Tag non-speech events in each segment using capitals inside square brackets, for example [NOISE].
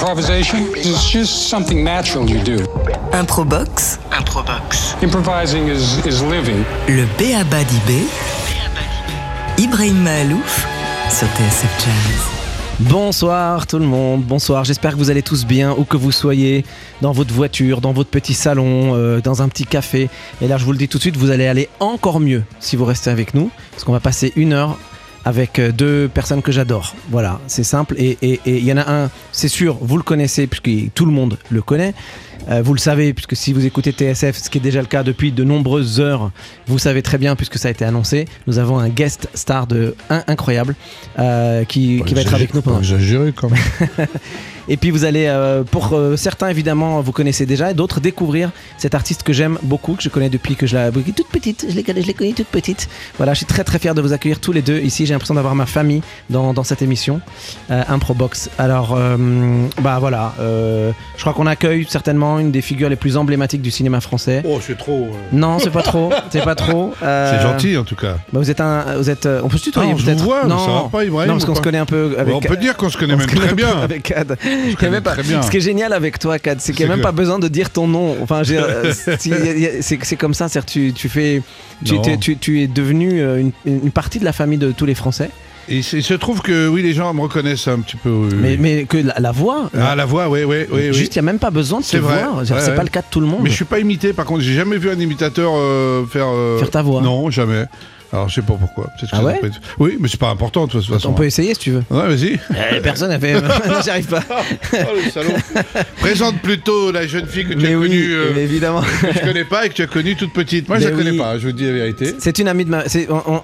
Improvisation is just something natural you do. Improbox. Improbox. Improvising is, is living. Le Béaba d'Ibé. Ibrahim Mahalouf sur TSF Jazz. Bonsoir tout le monde, bonsoir, j'espère que vous allez tous bien, où que vous soyez, dans votre voiture, dans votre petit salon, euh, dans un petit café. Et là je vous le dis tout de suite, vous allez aller encore mieux si vous restez avec nous, parce qu'on va passer une heure avec euh, deux personnes que j'adore. Voilà, c'est simple. Et il y en a un, c'est sûr, vous le connaissez, puisque tout le monde le connaît. Euh, vous le savez, puisque si vous écoutez TSF, ce qui est déjà le cas depuis de nombreuses heures, vous savez très bien, puisque ça a été annoncé, nous avons un guest star de incroyable euh, qui, qui va être avec nous pendant. Exagéré quand même. [LAUGHS] Et puis vous allez, euh, pour euh, certains évidemment, vous connaissez déjà, et d'autres découvrir cet artiste que j'aime beaucoup, que je connais depuis que je l'ai toute petite. Je l'ai je connue toute petite. Voilà, je suis très très fier de vous accueillir tous les deux ici. J'ai l'impression d'avoir ma famille dans, dans cette émission euh, Improbox. Alors, bah voilà, je crois qu'on accueille certainement une des figures les plus emblématiques du cinéma français. Oh, c'est trop. Non, c'est pas trop. C'est pas trop. [LAUGHS] c'est gentil en tout cas. Bah, vous êtes un, vous êtes, on peut se tutoyer peut-être. Non, ça va pas, Ibrahim, non, parce qu'on se connaît un peu. Avec, on peut dire qu'on se connaît même très bien. Avec Ad. [LAUGHS] Ce qui est génial avec toi, Kad, c'est qu'il n'y a même pas besoin de dire ton nom. Enfin, [LAUGHS] c'est comme ça, tu, tu fais, tu, tu, es devenu euh, une, partie de la famille de tous les Français. Et il se trouve que oui, les gens me reconnaissent un petit peu. mais, mais, que la, voix. Ah, la voix, oui, oui. oui Juste, il n'y a même pas besoin de se voir. c'est pas le cas de tout le monde. Mais je suis pas imité. Par contre, j'ai jamais vu un imitateur euh, faire. Euh, faire ta voix. Non, jamais. Alors je sais pas pourquoi. ah ouais Oui, mais c'est pas important de toute façon. On peut essayer si tu veux. Ouais, vas-y. Eh, personne n'a fait. [LAUGHS] J'arrive pas. oh le salaud. Présente plutôt la jeune fille que tu as connue. Euh, évidemment. Que je connais pas et que tu as connue toute petite. Moi, je la connais pas. Je vous dis la vérité. C'est une amie de ma.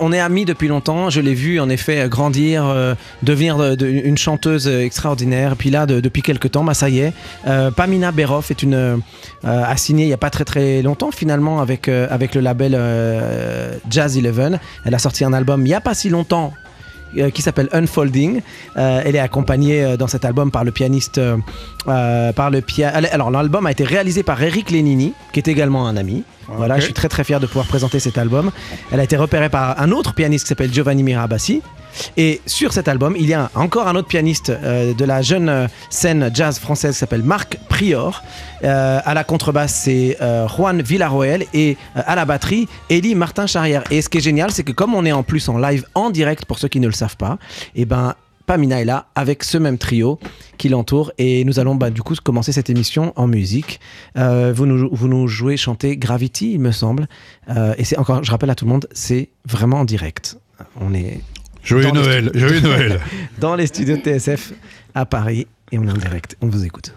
on, est amis depuis longtemps. Je l'ai vue en effet grandir, euh, devenir une chanteuse extraordinaire. Puis là, depuis quelques temps, bah ça y est. Euh, Pamina Beroff est une a signé il y a pas très très longtemps finalement avec avec le label Jazz Eleven. Elle a sorti un album il n'y a pas si longtemps euh, qui s'appelle Unfolding. Euh, elle est accompagnée euh, dans cet album par le pianiste, Alors l'album a été réalisé par Eric Lenini, qui est également un ami. Voilà, je suis très très fier de pouvoir présenter cet album. Elle a été repérée par un autre pianiste qui s'appelle Giovanni Mirabassi. Et sur cet album, il y a encore un autre pianiste euh, de la jeune euh, scène jazz française qui s'appelle Marc Prior. Euh, à la contrebasse, c'est Juan Villarroel et à la batterie, Elie Martin Charrière. Et ce qui est génial, c'est que comme on est en plus en live en direct pour ceux qui ne le savent pas, et eh ben Pamina est là avec ce même trio qui l'entoure et nous allons bah, du coup commencer cette émission en musique. vous, nous, vous nous jouez chanter Gravity, il me semble. et c'est encore, je rappelle à tout le monde, c'est vraiment en direct. On est Joyeux Noël, joyeux Noël. [LAUGHS] Dans les studios de TSF à Paris et on est en direct. On vous écoute.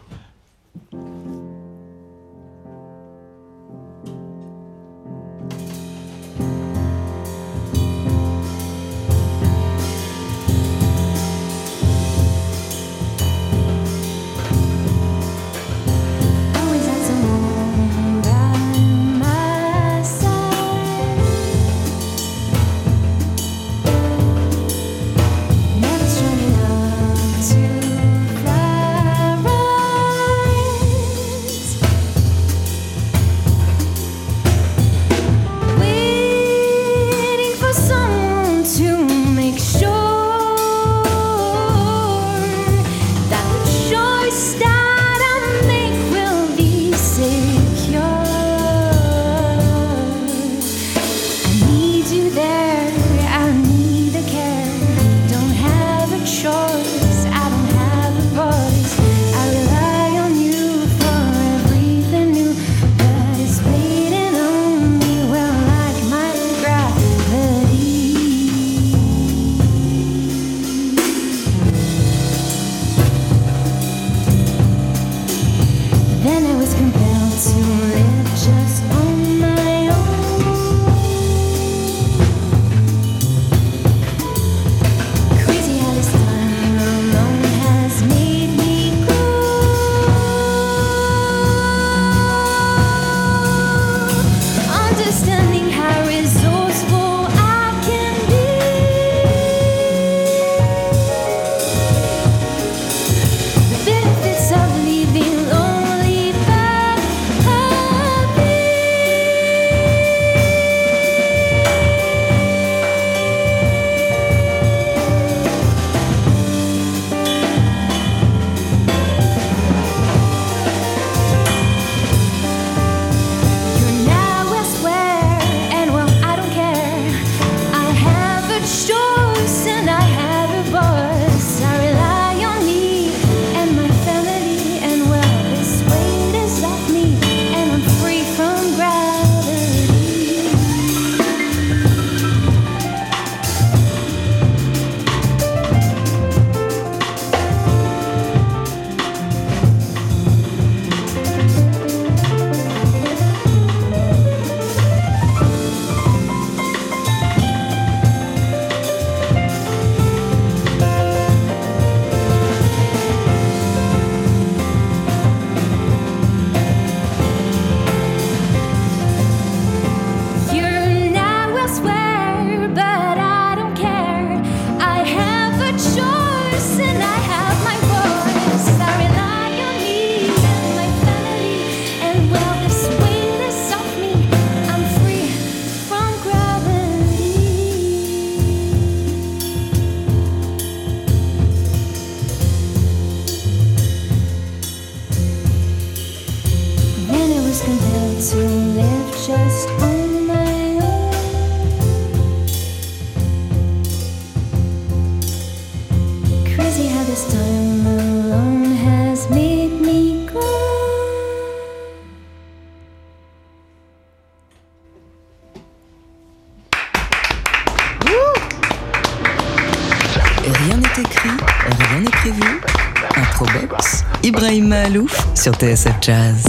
Ibrahim Malouf sur TSF Jazz.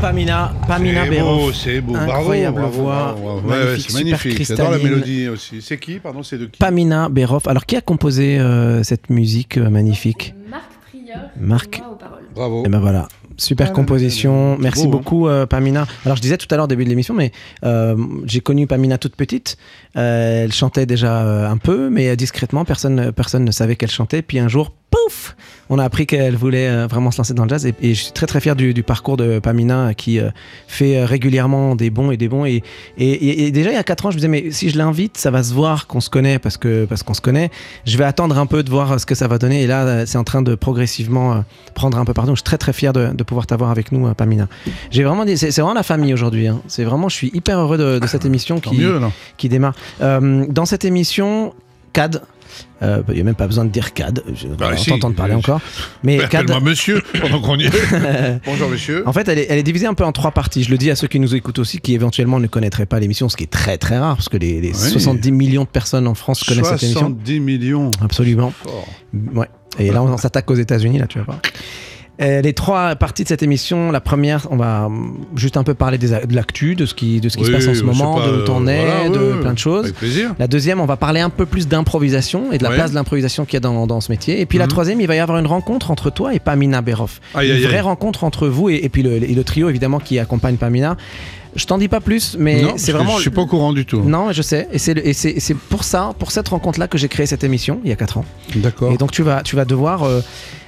Pamina, Pamina C'est beau, c'est beau. Bravo, Incroyable bravo, voix, bravo, bravo. Ouais, ouais, magnifique, c'est super magnifique. J'adore la mélodie aussi. C'est qui Pardon, c'est de qui Pamina Béroff. Alors, qui a composé euh, cette musique euh, magnifique? Marc Prieur. Marc. Bravo. Et ben voilà, super Ah, composition. Merci beau, hein. beaucoup euh, Pamina. Alors je disais tout à l'heure au début de l'émission, mais euh, j'ai connu Pamina toute petite. Euh, elle chantait déjà euh, un peu, mais euh, discrètement, personne, personne ne savait qu'elle chantait. Puis un jour, pouf, on a appris qu'elle voulait euh, vraiment se lancer dans le jazz. Et, et je suis très très fier du, du parcours de Pamina euh, qui euh, fait régulièrement des bons et des bons. Et, et, déjà il y a 4 ans, je me disais, mais si je l'invite, ça va se voir qu'on se connaît parce que parce qu'on se connaît. Je vais attendre un peu de voir ce que ça va donner. Et là, c'est en train de progressivement prendre un peu partout. Je suis très très fier de, de pouvoir t'avoir avec nous, Pamina. J'ai vraiment c'est vraiment la famille aujourd'hui. hein. C'est vraiment, je suis hyper heureux de, de cette [LAUGHS] émission qui, mieux, qui démarre. Euh, dans cette émission, CAD. Euh, Il n'y a même pas besoin de dire CAD, je Bah, si, parler je- encore. Mais CAD, monsieur pendant qu'on y est. [LAUGHS] Bonjour monsieur. en fait, elle est, elle est divisée un peu en trois parties. Je le dis à ceux qui nous écoutent aussi, qui éventuellement ne connaîtraient pas l'émission, ce qui est très très rare, parce que les, les Oui. 70 millions de personnes en France connaissent cette émission. 70 millions. Absolument. Ouais. Et là, on s'attaque aux États-Unis, là, tu vas voir. Euh, les trois parties de cette émission, la première, on va hum, juste un peu parler des de l'actu, de ce qui, de ce qui se passe en ce moment, pas, de où euh, t'en es, voilà, de plein de choses. Avec plaisir. La deuxième, on va parler un peu plus d'improvisation et de la place de l'improvisation qu'il y a dans, dans ce métier. Et puis la Mhm. troisième, il va y avoir une rencontre entre toi et Pamina Béroff. Aïe, une aïe, vraie aïe. rencontre entre vous et, et puis le, et le trio évidemment qui accompagne Pamina. Je t'en dis pas plus, mais c'est vraiment. Je suis pas au courant du tout. Non, je sais. Et c'est pour ça, pour cette rencontre-là, que j'ai créé cette émission il y a 4 ans. D'accord. Et donc tu vas, tu vas devoir euh,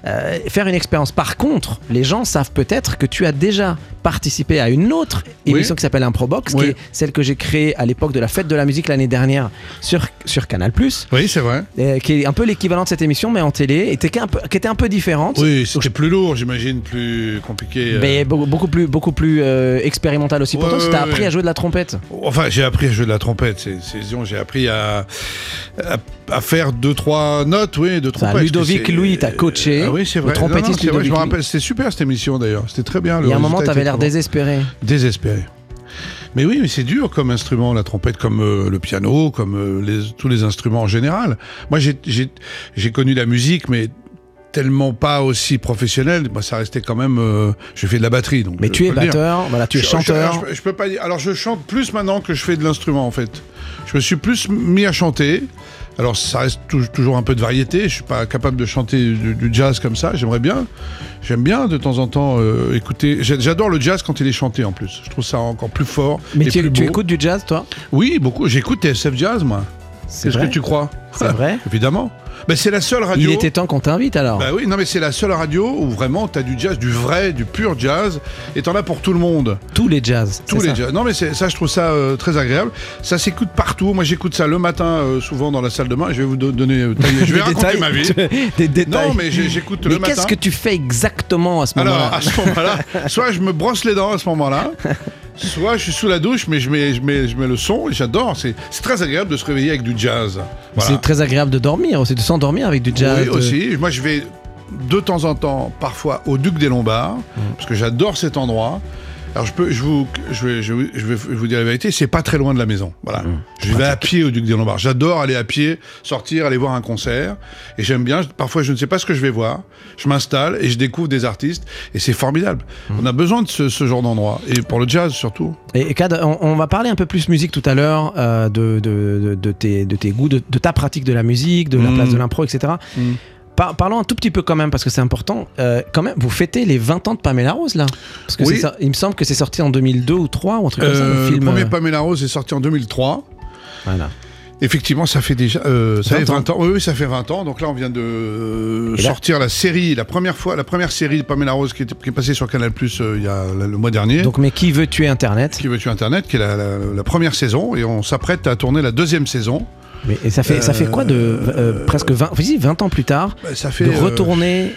euh, faire une expérience. Par contre, les gens savent peut-être que tu as déjà participé à une autre Oui. émission qui s'appelle Improbox, qui Oui. est celle que j'ai créée à l'époque de la fête de la musique l'année dernière sur, sur Canal+, Oui, c'est vrai. euh, qui est un peu l'équivalent de cette émission, mais en télé, et qui était un peu, qui était un peu différente. Oui, c'était plus lourd, j'imagine, plus compliqué. euh. Mais beaucoup, beaucoup plus, beaucoup plus euh, expérimental aussi pour Ouais, ouais, t'as appris ouais. à jouer de la trompette. Enfin, j'ai appris à jouer de la trompette. C'est, j'ai appris à, à, à faire deux, trois notes, oui, de trompette. Ludovic Louis t'a coaché, oui, c'est le vrai. trompettiste Non, non, c'est vrai, je me rappelle, c'était super cette émission d'ailleurs. C'était très bien. Il y a un moment, t'avais l'air désespéré. Désespéré. Mais oui, mais c'est dur comme instrument, la trompette, comme euh, le piano, comme euh, les- tous les instruments en général. Moi, j'ai connu la musique, mais tellement pas aussi professionnel. Moi, ça restait quand même. euh, j'ai fait de la batterie, donc. Mais je tu es batteur, voilà, tu es Je- je- chanteur. Je, je peux pas dire. Alors, je chante plus maintenant que je fais de l'instrument, en fait. Je me suis plus mis à chanter. Alors, ça reste tou- toujours un peu de variété. Je suis pas capable de chanter du, du jazz comme ça. J'aimerais bien. J'aime bien de temps en temps euh, écouter. J'a- J'adore le jazz quand il est chanté en plus. Je trouve ça encore plus fort. Mais et tu, plus tu beau. écoutes du jazz, toi? Oui, beaucoup. J'écoute TSF Jazz, moi. C'est Qu'est-ce que tu crois? C'est vrai? [LAUGHS] Évidemment. Ben, c'est la seule radio. Il était temps qu'on t'invite alors. Bah oui, non mais c'est la seule radio où vraiment t'as du jazz, du vrai, du pur jazz, et t'en as pour tout le monde. Tous les jazz. Tous les ça. jazz. Non mais ça je trouve ça euh, très agréable. Ça s'écoute partout. Moi j'écoute ça le matin euh, souvent dans la salle de bain. Je vais vous do- donner. euh, [LAUGHS] je vais Des raconter détails, ma vie. [LAUGHS] Des détails. Non mais j'écoute le matin. qu'est-ce que tu fais exactement à ce Alors moment-là à ce moment-là, [LAUGHS] soit je me brosse les dents à ce moment-là, soit je suis sous la douche mais je mets, je mets, je mets le son et j'adore. C'est c'est très agréable de se réveiller avec du jazz. Voilà. C'est très agréable de dormir aussi, de s'endormir avec du jazz. Oui, de- aussi. Moi, je vais de temps en temps, parfois, au Duc des Lombards, Mm. parce que j'adore cet endroit. Alors, je peux, je vous, je vais, je vais, je vais vous dire la vérité, c'est pas très loin de la maison. Voilà. Mm. Je vais à pied au Duc des Lombards. J'adore aller à pied, sortir, aller voir un concert. Et j'aime bien. Parfois, je ne sais pas ce que je vais voir. Je m'installe et je découvre des artistes. Et c'est formidable. Mm. On a besoin de ce, ce genre d'endroit. Et pour le jazz, surtout. Et, et Kad, on, on va parler un peu plus musique tout à l'heure, euh, de, de, de, de tes, de tes goûts, de, ta pratique de la musique, de la Mm. place de l'impro, etc. Par- parlons un tout petit peu quand même, parce que c'est important. Euh, quand même, vous fêtez les 20 ans de Pamela Rose, là Parce que Oui. il me semble que c'est sorti en 2002 ou 3 ou un truc comme ça, Euh, le le film. premier euh, Pamela Rose est sorti en 2003. voilà. Effectivement, ça fait déjà euh, ça 20 fait 20 ans. Oui, oui, ça fait 20 ans. Donc là, on vient de euh, sortir la série, la première fois, la première série de Pamela Rose qui, est passée sur Canal Plus il y a le, le mois dernier. Donc, mais qui veut tuer Internet? Qui veut tuer Internet, qui est la, la- la première saison, et on s'apprête à tourner la deuxième saison. Mais, Et ça fait, ça fait quoi de euh, presque 20, si, 20 ans plus tard Bah, ça fait de euh, retourner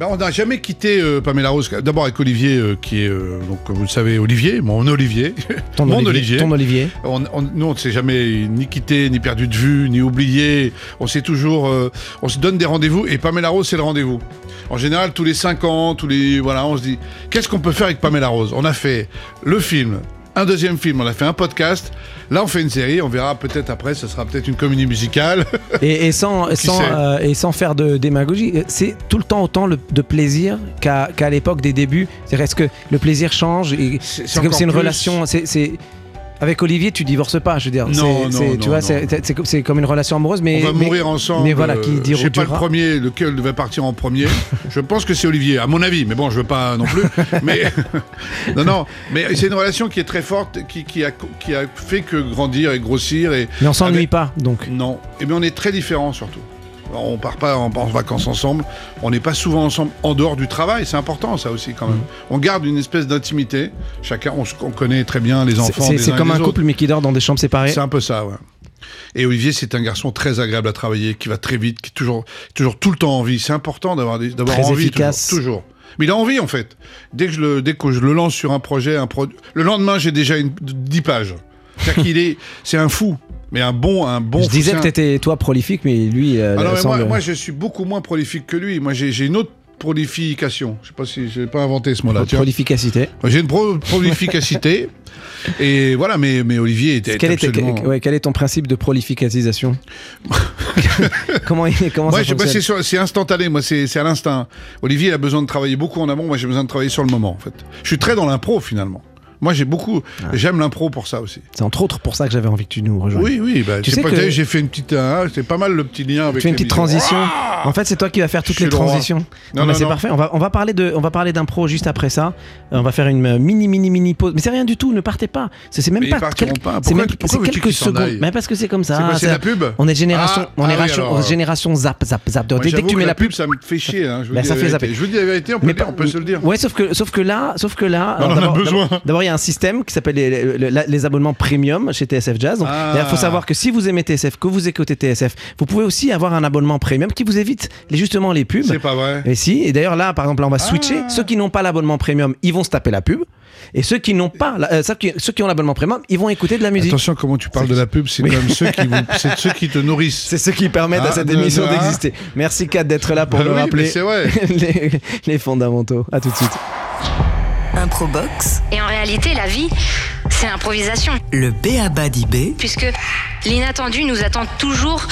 Ben, on n'a jamais quitté euh, Pamela Rose. D'abord avec Olivier, euh, qui est, euh, donc, vous le savez, Olivier, mon Olivier. [LAUGHS] Ton mon Olivier. Olivier. Ton Olivier. On, on- nous, on ne s'est jamais ni quitté, ni perdu de vue, ni oublié. On s'est toujours, euh, on se donne des rendez-vous. Et Pamela Rose, c'est le rendez-vous. En général, tous les cinq ans, tous les, voilà, on se dit, qu'est-ce qu'on peut faire avec Pamela Rose? On a fait le film, un deuxième film, on a fait un podcast. Là, on fait une série. On verra peut-être après. Ce sera peut-être une comédie musicale. [LAUGHS] Et, et sans, sans, sait euh, et sans faire de démagogie, c'est tout le temps autant le- de plaisir qu'à l'époque des débuts. C'est-à-dire, est-ce que le plaisir change C'est- comme c'est une plus- relation. c'est- Avec Olivier, tu divorces pas, je veux dire. Non, C'est- non, non, Tu vois, c'est- comme une relation amoureuse, mais. on va mais- mourir ensemble. Mais voilà, qui euh. Je sais pas le premier, lequel devait partir en premier. [LAUGHS] je pense que c'est Olivier, à mon avis. Mais bon, je veux pas non plus. [LAUGHS] mais [LAUGHS] non, non. Mais c'est une relation qui est très forte, qui, qui a, qui a fait que grandir et grossir. Et Mais on s'ennuie avec- pas, donc. Non. Et bien, on est très différents surtout. On part pas en, en vacances ensemble. On n'est pas souvent ensemble en dehors du travail. C'est important, ça aussi, quand Mm. même. On garde une espèce d'intimité. Chacun, on, connaît très bien les enfants. C'est comme un couple, mais qui dort dans des chambres séparées. C'est un peu ça, ouais. Et Olivier, c'est un garçon très agréable à travailler, qui va très vite, qui est toujours, toujours tout le temps en vie. C'est important d'avoir envie. efficace. Toujours, toujours. Mais il a envie, en fait. Dès que je le, dès que je le lance sur un projet, un produit, le lendemain, j'ai déjà une, 10 pages. C'est-à-dire qu'il est, c'est un fou. Mais un bon, un bon. je disais que un- tu étais, toi, prolifique, mais lui. euh, Ah non, mais moi, moi, je suis beaucoup moins prolifique que lui. Moi, j'ai j'ai une autre prolification. Je sais pas si je n'ai pas inventé ce mot-là. prolificacité. J'ai une pro- prolificacité. [LAUGHS] et voilà, mais, mais Olivier était Quel, était- absolument... ouais, quel est ton principe de prolificatisation [LAUGHS] Comment, il- comment Moi, ça fonctionne c'est instantané, moi, c'est c'est à l'instinct. Olivier il a besoin de travailler beaucoup en amont, moi j'ai besoin de travailler sur le moment, en fait. Je suis très dans l'impro, finalement. Moi, j'ai beaucoup. Ah. J'aime l'impro pour ça aussi. C'est entre autres pour ça que j'avais envie que tu nous rejoignes. Oui, oui. Bah, Tu tu sais sais que- j'ai fait une petite. hein, c'est pas mal le petit lien avec. Tu fais une petite transition. Ah en fait, c'est toi qui vas faire toutes les le transitions. Non, mais non, c'est non. parfait. On va, on va parler de, on va parler d'impro juste après ça. Euh, On va faire une euh, mini, mini, mini pause. Mais c'est rien du tout. Ne partez pas. C'est c'est même Mais pas. c'est c'est quelques secondes. Mais parce que c'est comme ça. C'est c'est la pub On est génération, Ah, on est génération zap, zap, zap. Dès que tu mets la pub, ça me fait chier. Hein, je vous Bah, dis la vérité. on peut, Mais se le dire. Ouais, sauf que, sauf que là, sauf que là, On en a besoin. d'abord- y a un système qui s'appelle les, les- les- les abonnements premium chez TSF Jazz. Donc, Ah. il faut savoir que si vous aimez TSF, que vous écoutez TSF, vous pouvez aussi avoir un abonnement premium qui vous évite les, justement les pubs. C'est pas vrai. Et si, et d'ailleurs là, par exemple, là, on va switcher. Ah. Ceux qui n'ont pas l'abonnement premium, ils vont se taper la pub. Et ceux qui n'ont pas, la- euh, ceux, qui, ceux ont l'abonnement premium, ils vont écouter de la musique. Attention comment tu parles de la pub, c'est Oui. ceux qui, vous, [LAUGHS] ceux qui te nourrissent. C'est ce qui permettent à Ah, cette de- émission de- d'exister. Merci Kat d'être là pour Bah nous oui, rappeler [LAUGHS] les, les fondamentaux. À tout de suite. Improbox, Et en réalité, la vie, c'est l'improvisation. le B.A.B.A. d'IB, Puisque l'inattendu nous attend toujours,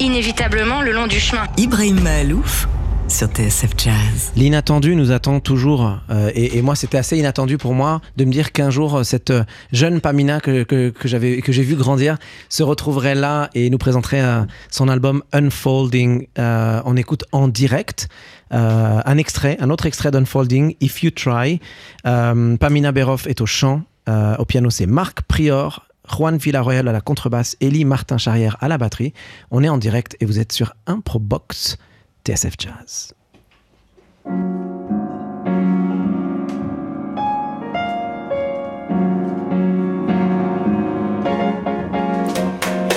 inévitablement, le long du chemin. Ibrahim Mahalouf sur TSF Jazz. L'inattendu nous attend toujours. euh, et, moi, c'était assez inattendu pour moi de me dire qu'un jour, euh, cette euh, jeune Pamina que, j'ai vu grandir se retrouverait là et nous présenterait son album Unfolding. On écoute en direct un extrait, un autre extrait d'Unfolding, If You Try. Pamina Beroff est au chant. Au piano, c'est Marc Prior. Juan Villarroel à la contrebasse, Elie Martin Charrière à la batterie. On est en direct et vous êtes sur Improbox TSF Jazz.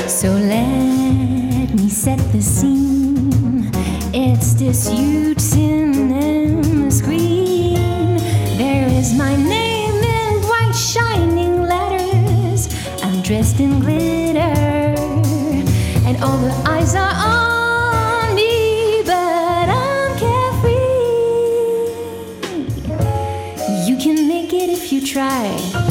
So let me set the scene. It's this huge cinema screen. There is my name in bright shining letters. I'm dressed in glitter, and all the try.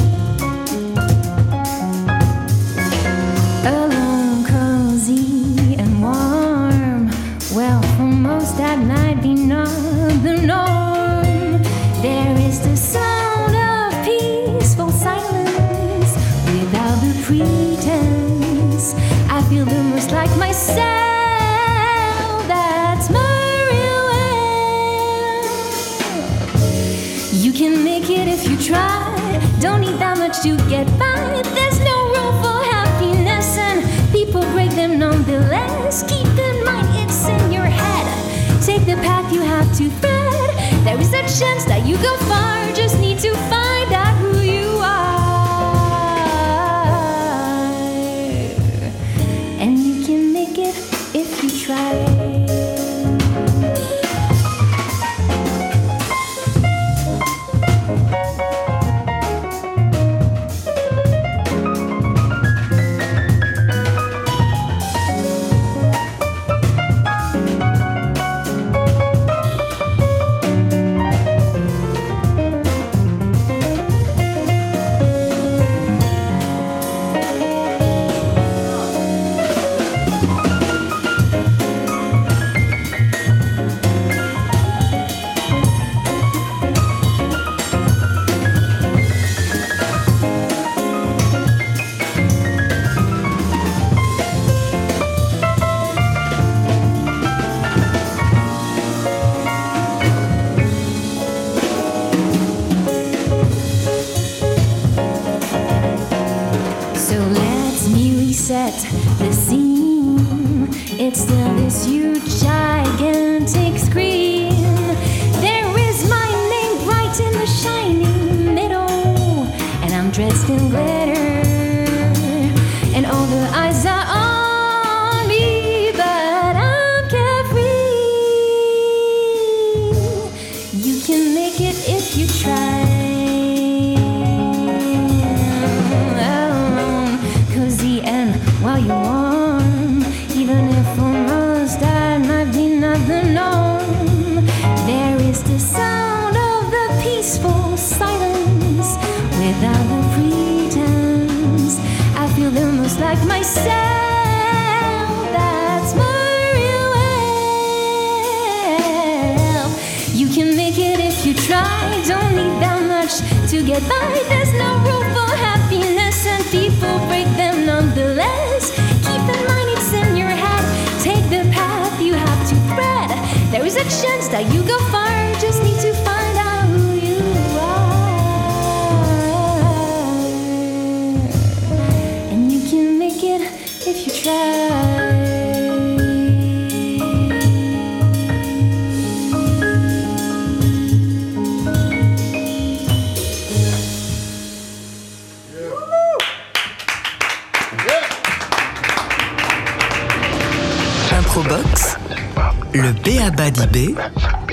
d'IB,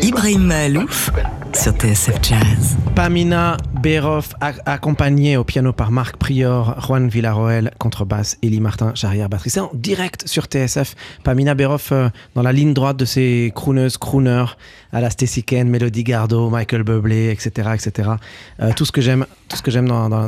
Ibrahim Mahalouf sur TSF Jazz. Pamina Berov, a- accompagnée au piano par Marc Prior, Juan Villarroel, contrebasse, Elie Martin, Charrière, batterie. C'est en direct sur TSF. Pamina Berov, euh, dans la ligne droite de ces crooneuses, crooners, à la Melody Gardot, Michael Bublé, etc., etc. Euh, tout ce que j'aime,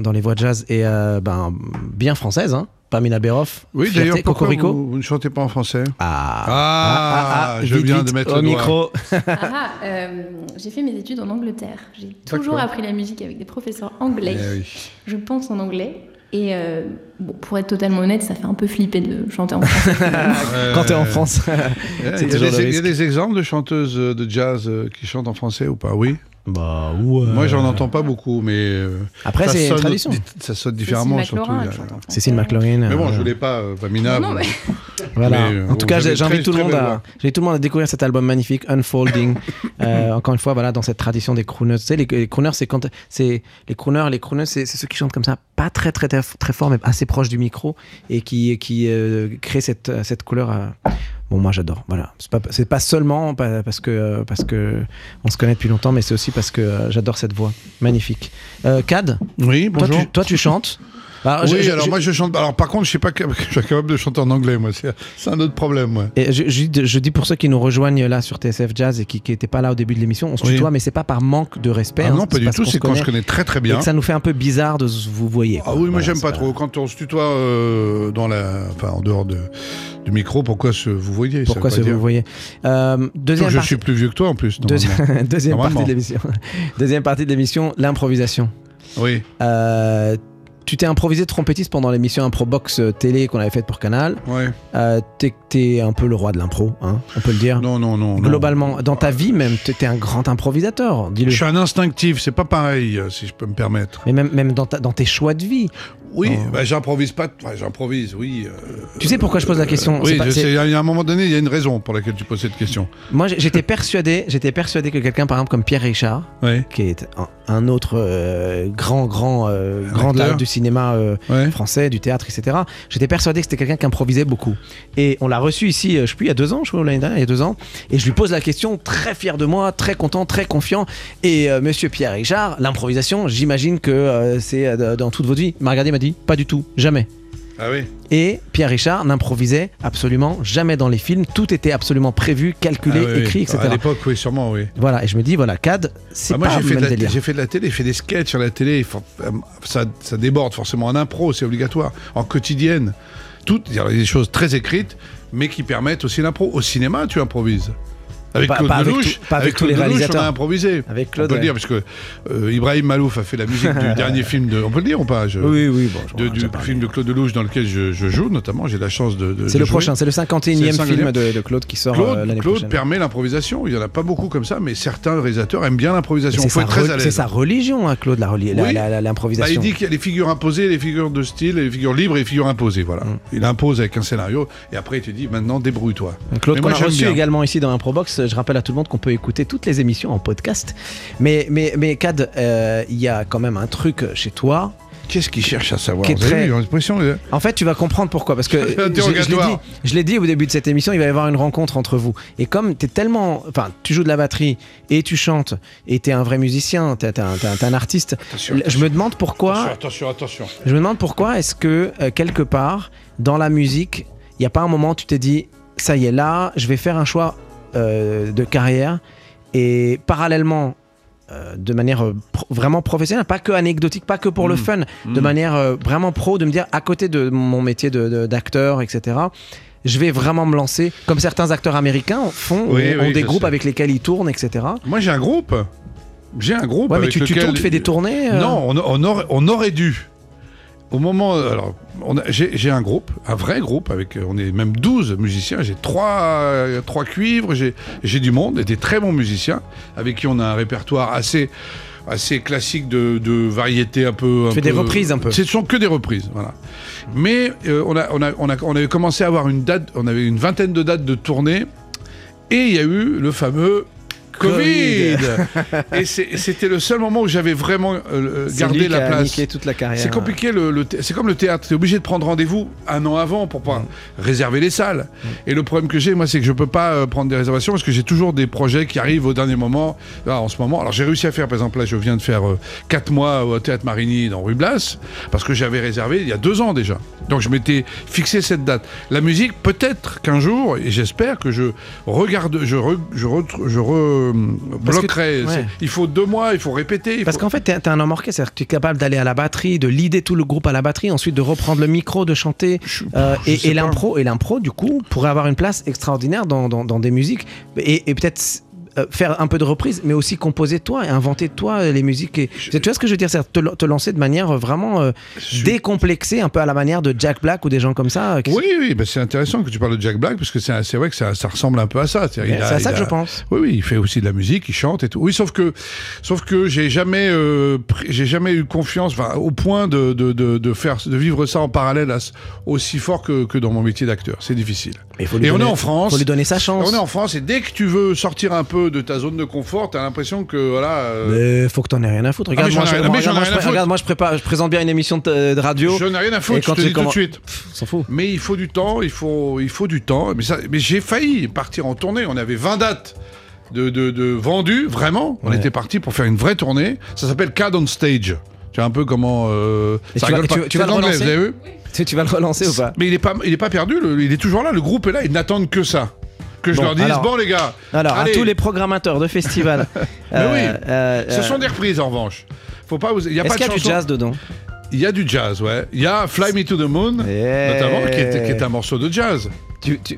dans les voix de jazz et euh, ben bien française, hein. Pamina Berov. Oui, d'ailleurs, pourquoi vous, vous ne chantez pas en français? Ah, Ah, je vite, viens vite, de mettre au le micro. [LAUGHS] Ah, euh, j'ai fait mes études en Angleterre. J'ai toujours appris la musique avec des professeurs anglais. Eh oui. Je pense en anglais. Et euh, bon, pour être totalement honnête, ça fait un peu flipper de chanter en français. [LAUGHS] Quand t'es en France. [LAUGHS] C'est Il y, a des, le il y a risque. des exemples de chanteuses de jazz euh, qui chantent en français ou pas? Oui. Bah. Moi, j'en entends pas beaucoup, mais. euh, Après, ça c'est une sonne- tradition. Ça sonne différemment, Cécile surtout. McLaurin. Cécile McLaurin. Mais bon, euh, je voulais pas, euh, Pamina. Non, non, vous- mais- [LAUGHS] Voilà. Mais, en tout cas, j'invite tout le monde à, voix. j'invite tout le monde à découvrir cet album magnifique, Unfolding. [LAUGHS] Euh, encore une fois, voilà, dans cette tradition des crooners. Tu sais, les, les crooners, c'est quand, c'est les crooners, les crooners, c'est ceux qui chantent comme ça, pas très très très, fort, mais assez proche du micro et qui qui euh, créent cette cette couleur. euh, Bon, moi j'adore. Voilà, c'est pas c'est pas seulement pa- parce que euh, parce que on se connaît depuis longtemps, mais c'est aussi parce que j'adore cette voix magnifique. Euh, Cad, Oui, toi bonjour. tu, toi tu chantes? Alors, oui, je- alors je- moi je chante. Alors par contre, je sais pas que [LAUGHS] je suis capable de chanter en anglais, moi. C'est un autre problème, moi. Et je, je dis- pour ceux qui nous rejoignent là sur TSF Jazz et qui n'étaient pas là au début de l'émission, on se Oui. tutoie, mais c'est pas par manque de respect. Ah hein, non, pas du tout. C'est quand je connais très très Et bien. que ça nous fait un peu bizarre de vous voyez. Ah oui, moi Voilà, j'aime pas trop. Quand on se tutoie euh, dans la, enfin en dehors de, du micro, pourquoi se vous voyez Pourquoi se vous voyez Euh, Deuxième je partie. suis plus vieux que toi en plus. [LAUGHS] Deuxième, partie de l'émission. [LAUGHS] Deuxième partie de l'émission, l'improvisation. Oui. Euh, tu t'es improvisé trompettiste pendant l'émission Improbox euh, télé qu'on avait faite pour Canal. Ouais. Euh, t'es, t'es un peu le roi de l'impro, hein, on peut le dire. Non, non, non. non. Globalement, dans ta vie même, t'es un grand improvisateur, dis-le. Je suis un instinctif. C'est pas pareil, euh, si je peux me permettre. Mais même, même dans, ta- dans tes choix de vie. Oui, Oh. bah, j'improvise pas. enfin, j'improvise, oui. euh, Tu sais pourquoi je pose la question? C'est oui. Il y a un moment donné, il y a une raison pour laquelle tu poses cette question. Moi, j'étais persuadé, j'étais persuadé que quelqu'un, par exemple, comme Pierre Richard, Oui. qui est un, un autre euh, grand, grand, euh, grand acteur. du cinéma euh, Ouais. français, du théâtre, etc. J'étais persuadé que c'était quelqu'un qui improvisait beaucoup. Et on l'a reçu ici, euh, je sais plus, il y a deux ans, je crois, l'année dernière, il y a deux ans. Et je lui pose la question, très fier de moi, très content, très confiant. Et euh, Monsieur Pierre Richard, l'improvisation, j'imagine que euh, c'est euh, dans toute votre vie. M'a regardé, dit, pas du tout, jamais. Ah oui. Et Pierre Richard n'improvisait absolument jamais dans les films. Tout était absolument prévu, calculé, Ah oui, oui. écrit, etc. À l'époque, oui, sûrement, oui. Voilà, et je me dis, voilà, CAD, c'est Ah, moi, pas j'ai le fait, même de la- délire. j'ai fait de la télé, j'ai fait des sketchs sur la télé. euh, ça, ça déborde forcément en impro, c'est obligatoire. En quotidienne. Tout, il y a des choses très écrites, mais qui permettent aussi l'impro. Au cinéma, tu improvises. Avec Pas- Claude pas avec Lelouch, tout- pas avec tous les Claude Lelouch, réalisateurs. on a improvisé. Avec Claude, on peut le ouais. dire parce que euh, Ibrahim Malouf a fait la musique du [LAUGHS] dernier film de. On peut le dire ou pas je- Oui, oui, bon. de- du parlé. film de Claude Lelouch dans lequel je, je joue, notamment. J'ai la chance de. de- C'est le jouer. prochain, c'est le 51e C'est le 50e. film de, de Claude qui sort euh, Claude, l'année Claude prochaine. permet l'improvisation. Il n'y en a pas beaucoup comme ça, mais certains réalisateurs aiment bien l'improvisation. C'est sa, re- religion, hein, Claude, Oui. la- Bah, l'improvisation. il dit qu'il y a les figures imposées, les figures de style, les figures libres et les figures imposées. Voilà. Mm. Il impose avec un scénario et après il te dit maintenant débrouille-toi. Claude qu'on moi, a reçu également ici dans Improbox. Je rappelle à tout le monde qu'on peut écouter toutes les émissions en podcast. Mais, mais, mais Cad, euh, il y a quand même un truc chez toi. Qu'est-ce qu'il cherche à savoir très- vu, euh, En fait, tu vas comprendre pourquoi. Parce que [LAUGHS] je, l'ai dit, au début de cette émission, il va y avoir une rencontre entre vous. Et comme tu es tellement. Enfin, tu joues de la batterie et tu chantes et tu es un vrai musicien, tu es, un, artiste. Attention, je me demande pourquoi. Attention, attention, attention. Je me demande pourquoi est-ce que euh, quelque part dans la musique, il n'y a pas un moment où tu t'es dit ça y est là, je vais faire un choix euh, de carrière et parallèlement euh, de manière euh, pro- vraiment professionnelle, pas que anecdotique, pas que pour le Mm. fun, de Mm. manière vraiment pro, de me dire à côté de mon métier de- de- d'acteur, etc. Je vais vraiment me lancer, comme certains acteurs américains font, Oui, ont oui, des groupes sais. avec lesquels ils tournent, etc. Moi j'ai un groupe. J'ai un groupe. Ouais, mais avec tu, tournes, tu fais des tournées euh, Non, on, on aurait, on aurait dû. Au moment, alors, j'ai un groupe, un vrai groupe, avec, on est même 12 musiciens, j'ai trois, trois cuivres, j'ai du monde, et des très bons musiciens, avec qui on a un répertoire assez, assez classique de, de variété un peu... Tu fais des reprises un peu. Ce sont que des reprises, voilà. Mais euh, on, a, on, a, on, a, on avait commencé à avoir une date, on avait une vingtaine de dates de tournée, et il y a eu le fameux Covid. et c'était le seul moment où j'avais vraiment euh, euh, gardé la place. toute la carrière. C'est compliqué, le, c'est comme le théâtre, tu es obligé de prendre rendez-vous un an avant pour pouvoir réserver les salles. Et le problème que j'ai, moi, c'est que je peux pas euh, prendre des réservations parce que j'ai toujours des projets qui arrivent au dernier moment. Là, en ce moment, alors j'ai réussi à faire, par exemple, là, je viens de faire 4 mois au théâtre Marigny dans Rue Blas parce que j'avais réservé il y a deux ans déjà. Donc je m'étais fixé cette date. La musique, peut-être qu'un jour, et j'espère que je regarde, je, re- je, retr- je re- Ouais. Il faut deux mois, il faut répéter. il Parce faut- qu'en fait, t'es es un homme orchestre, c'est-à-dire que tu es capable d'aller à la batterie, de leader tout le groupe à la batterie, ensuite de reprendre le micro, de chanter. Je- euh, je et l'impro, et l'impro, du coup, pourrait avoir une place extraordinaire dans, dans- dans des musiques. Et, et peut-être euh, faire un peu de reprise, mais aussi composer toi et inventer toi les musiques. Et, tu vois ce que je veux dire C'est te, te lancer de manière euh, vraiment euh, Je- décomplexée, un peu à la manière de Jack Black ou des gens comme ça. Oui, oui, bah, c'est intéressant que tu parles de Jack Black parce que c'est vrai que ça, ça ressemble un peu à ça. C'est il a- à ça il que a- je pense. Oui, oui, il fait aussi de la musique, il chante et tout. Oui, sauf que, sauf que j'ai jamais, euh, j'ai jamais eu confiance, au point de, de, de, de faire, de vivre ça en parallèle à aussi fort que, que dans mon métier d'acteur. C'est difficile. Mais faut lui Et on est en France. faut lui donner sa chance. On est en France et dès que tu veux sortir un peu de ta zone de confort, t'as l'impression que voilà. euh, Mais faut que t'en aies rien à foutre. Ah, mais Regarde, moi, j'en ai je, ai regarde, moi, je regarde, moi, je prépare, je présente bien une émission de, de radio. je n'ai rien à Et foutre, je quand te j'ai dis tout de suite. S'en fout. Mais il faut du temps, il faut, il faut du temps. Mais, ça, mais j'ai failli partir en tournée. On avait 20 dates de, de, de vendues, vraiment. On Ouais. était parti pour faire une vraie tournée. Ça s'appelle CAD on Stage. Tu vois un peu comment. euh, Et ça tu vas- rigole pas. tu- tu C'est vas le relancer vous avez vu Tu, tu vas le relancer ou pas Mais il est pas, il est pas perdu. le- il est toujours là. Le groupe est là. Ils n'attendent que ça. Que je Bon, leur dise alors- bon les gars. Alors, allez. à tous les programmateurs de festivals. [LAUGHS] Mais oui. euh, Ce euh, sont des reprises en revanche. Faut pas vous. Il y a Est-ce pas de qu'il y a du jazz dedans? Il y a du jazz, ouais. Il y a Fly Me to the Moon, Eh. notamment, qui est, qui est un morceau de jazz. tu, tu...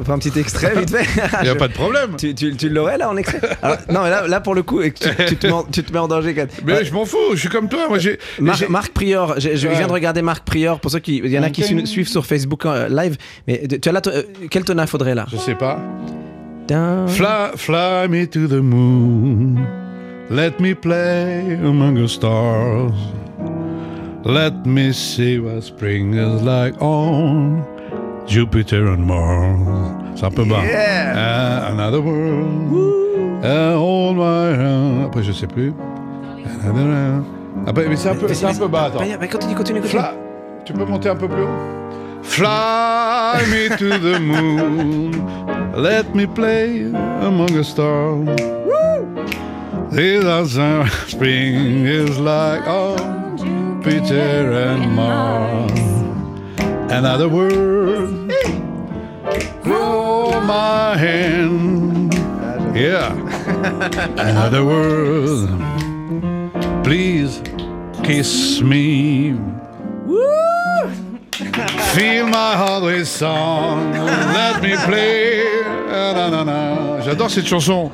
Enfin, un petit extrait vite fait. [LAUGHS] Il n'y a pas de problème. Tu, tu, tu l'aurais là en extrait? Alors, Non, mais là, là pour le coup, tu, tu te mets en, tu te mets en danger. Mais Ouais, je m'en fous. Je suis comme toi. Moi. Mar- Marc Prior, je Ouais. viens de regarder Marc Prior. Pour ceux qui, il y en a qui su- suivent sur Facebook euh, live. Mais tu as là, euh, quel tonal faudrait là? Je sais pas. Dun- Fly, fly me to the moon. Let me play among the stars. Let me see what spring is like on Jupiter and Mars. C'est un peu bas. Uh, another world. Uh, hold my hand. Après, je sais plus. Another- Après, mais c'est un peu, c'est un peu bas. Attends. Bah, bah, continue, continue, continue. Fly. Tu peux monter un peu plus haut Fly me to the moon. Let me play among the stars. This is a spring is like on Peter and Mars. Another word. Hold my hand. Yeah. Another word. Please kiss me. Feel my heart with song. Let me play. Je J'adore cette chanson.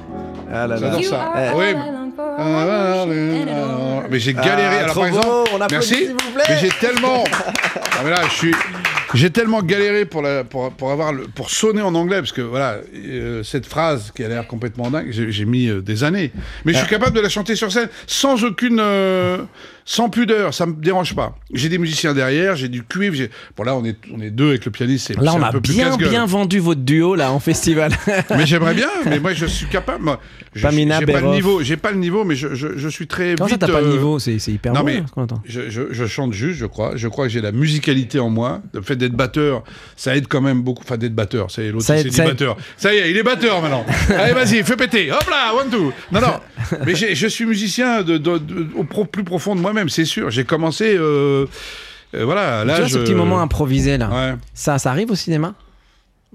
Ah là là. J'adore ça. Oui. for, all. Mais j'ai galéré. Ah, Alors par exemple, beau, on applaudit, merci. s'il vous plaît. Mais j'ai tellement. Ah, mais là, je suis. J'ai tellement galéré pour, la, pour, pour, avoir le, pour sonner en anglais, parce que voilà, euh, cette phrase qui a l'air complètement dingue, j'ai mis euh, des années. Mais je suis capable de la chanter sur scène sans aucune. euh, sans pudeur, ça me dérange pas. J'ai des musiciens derrière, j'ai du cuivre. j'ai- Bon, là, on est, on est deux avec le pianiste. c'est- Là, c'est on a bien, bien vendu votre duo là en festival. [LAUGHS] Mais j'aimerais bien, mais moi je suis capable. Moi, je, Pamina j'ai pas le niveau, j'ai pas le niveau, mais je, je, je suis très ça, vite. t'as pas de euh, niveau? C'est c'est hyper non, bon. mais- là. Je, je- je chante juste, je crois. Je crois que j'ai la musicalité en moi. Le fait d'être batteur, ça aide quand même beaucoup. Enfin, d'être batteur, ça y est, l'autre, Ça aide- dit ça aide. batteur. Ça y est, il est batteur maintenant. [LAUGHS] Allez, vas-y, fais péter. Hop là, one, two. Non, non. [LAUGHS] Mais j'ai- je suis musicien de, de- de- au pro- plus profond de moi-même, c'est sûr. J'ai commencé. euh, euh, voilà, tu là. vois ce petit moment improvisé là Ouais. ça, ça arrive au cinéma?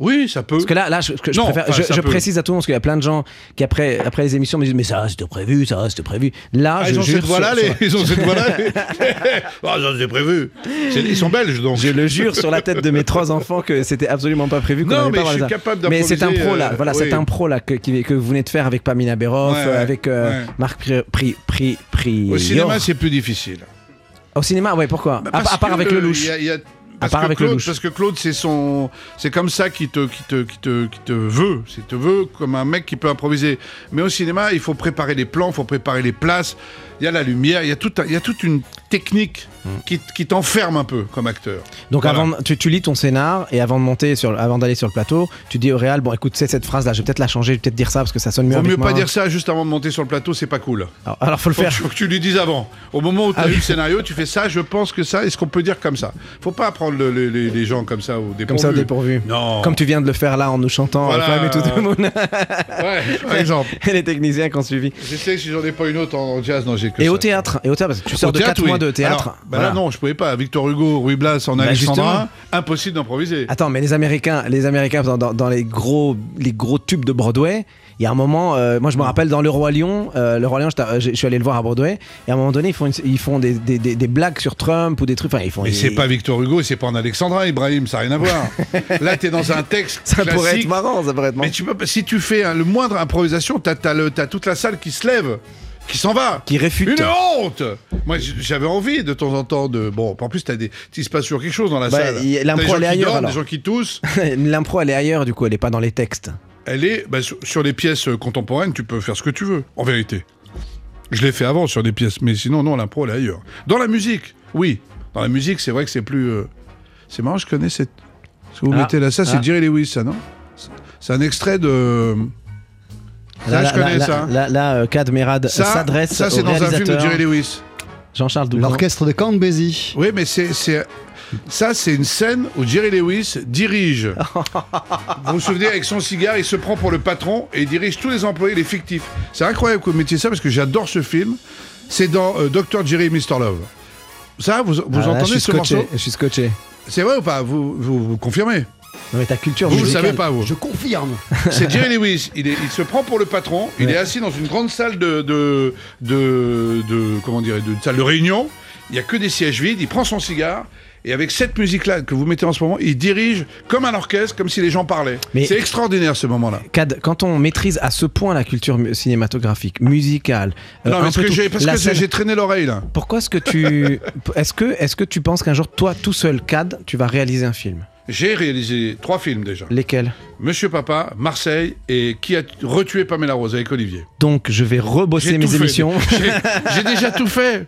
Oui, ça peut. Parce que là, là je, que je Non, préfère- enfin, je- ça je peut. précise à tout le monde parce qu'il y a plein de gens qui après, après les émissions me disent mais ça c'était prévu, ça c'était prévu. Là, Ah, je ils ont jure cette voix-là, sur- les... ils ont cette voix-là. [LAUGHS] [LAUGHS] Ah, ça c'est prévu. C'est- Ils sont belges donc. Je le jure sur la tête de mes trois enfants que c'était absolument pas prévu. Non, mais pas je suis capable Mais cette d'improviser, impro là, euh, voilà, oui. cette impro là que, vous venez de faire avec Pamina Ouais, euh, avec euh, ouais. Marc Pri, Pri, Pri, Pri- Au cinéma, c'est plus difficile. Au cinéma, ouais, pourquoi? À, Parce à part avec le louche. a- y a- Parce, part que avec Claude, parce que Claude, c'est son, c'est comme ça qu'il te, qui te, qui te, qui te veut. C'est te veut comme un mec qui peut improviser. Mais au cinéma, il faut préparer les plans, il faut préparer les places. Il y a la lumière, il y a tout, un- il y a toute une technique qui, qui t'enferme un peu comme acteur. Donc Voilà. avant, tu, tu lis ton scénar et avant de monter sur, avant d'aller sur le plateau, tu dis au réal, bon écoute, c'est cette phrase là, je vais peut-être la changer, je vais peut-être dire ça parce que ça sonne mieux Vaut avec mieux pas dire ça juste avant de monter sur le plateau, c'est pas cool. Alors, alors, faut le Faut, faire. faut que tu lui dises avant. Au moment où tu as Ah le scénario, tu fais ça, je pense que ça, est-ce qu'on peut dire comme ça? Faut pas prendre le- le- les, les gens comme ça au dépourvu. Comme ça au dépourvu. Non. Comme tu viens de le faire là en nous chantant Voilà. Et tout le monde. Ouais, par [LAUGHS] exemple. et les techniciens qui ont suivi. J'essaie si j'en ai pas une autre en jazz, non, j'ai que Et ça. au théâtre, et au théâtre, parce que tu sors Au de théâtre, 4 mois oui. de théâtre. Alors, bah là, non, je pouvais pas. Victor Hugo, Ruy Blas, en Bah, Alexandrin, impossible d'improviser. Attends, mais les Américains, les Américains dans, dans- dans les gros, les gros tubes de Broadway, il y a un moment, euh, moi je me rappelle dans Le Roi Lion, euh, Le Roi Lion, je, t'a- je- suis allé le voir à Broadway, et à un moment donné, ils font, une- ils font des, des- des- des blagues sur Trump ou des trucs. Enfin, ils font. Mais ils- c'est pas Victor Hugo, c'est pas en Alexandrin, Ibrahim, ça n'a rien à voir. [LAUGHS] Là, t'es dans un texte Ça classique. pourrait être marrant, ça pourrait être marrant. Mais tu peux, si tu fais hein, le moindre improvisation, t'as as, le- t'as toute la salle qui se lève, qui s'en va. Qui réfute. Une honte Moi, j'avais envie de temps en temps de. Bon, en plus, des... il se passe toujours quelque chose dans la Bah, salle. l'impro, elle est ailleurs, dorment, des gens qui toussent. [LAUGHS] L'impro, elle est ailleurs, du coup, elle est pas dans les textes. Elle est bah, sur, sur les pièces euh, contemporaines, tu peux faire ce que tu veux, en vérité. Je l'ai fait avant sur des pièces, mais sinon, non, l'impro, elle est ailleurs. Dans la musique, oui. Dans la musique, c'est vrai que c'est plus. euh, C'est marrant, je connais cette. Ce que vous Ah, mettez là, ça, c'est ah. Jerry Lewis, ça, non? C'est un extrait de. Ça, je connais là, ça. Là, là, euh, Kad Merad Ça, s'adresse ça au c'est dans un film de réalisateur Jerry Lewis. Jean-Charles Doucan. L'orchestre de Count Basie. Oui, mais c'est. c'est- Ça, c'est une scène où Jerry Lewis dirige. [LAUGHS] vous vous souvenez, avec son cigare, il se prend pour le patron et il dirige tous les employés, les fictifs. C'est incroyable que vous mettiez ça parce que j'adore ce film. C'est dans euh, Dr. Jerry et Mr. Love. Ça, vous, vous Ah, là, je entendez suis ce scotché, morceau? Je suis scotché. C'est vrai ou pas? Vous, vous, vous confirmez? Non, mais ta culture Vous ne musicale- savez pas, vous Je confirme. [LAUGHS] C'est Jerry [LAUGHS] Lewis. Il, est- il se prend pour le patron. Il Ouais. est assis dans une grande salle de, de, de, de- comment dire, de salle de réunion. Il y a que des sièges vides. Il prend son cigare. Et avec cette musique-là que vous mettez en ce moment, il dirige comme un orchestre, comme si les gens parlaient. Mais- C'est extraordinaire ce moment-là. Kad, quand on maîtrise à ce point la culture mu- cinématographique, musicale, euh, non, un parce peu que tout- j'ai parce la que scène- j'ai traîné l'oreille là. pourquoi est-ce que tu, [LAUGHS] est-ce que, est-ce que tu penses qu'un jour toi, tout seul, Kad, tu vas réaliser un film? J'ai réalisé trois films déjà. Lesquels? Monsieur Papa, Marseille et Qui a retué Pamela Rose avec Olivier. Donc, je vais rebosser mes émissions. [LAUGHS] J'ai déjà tout fait.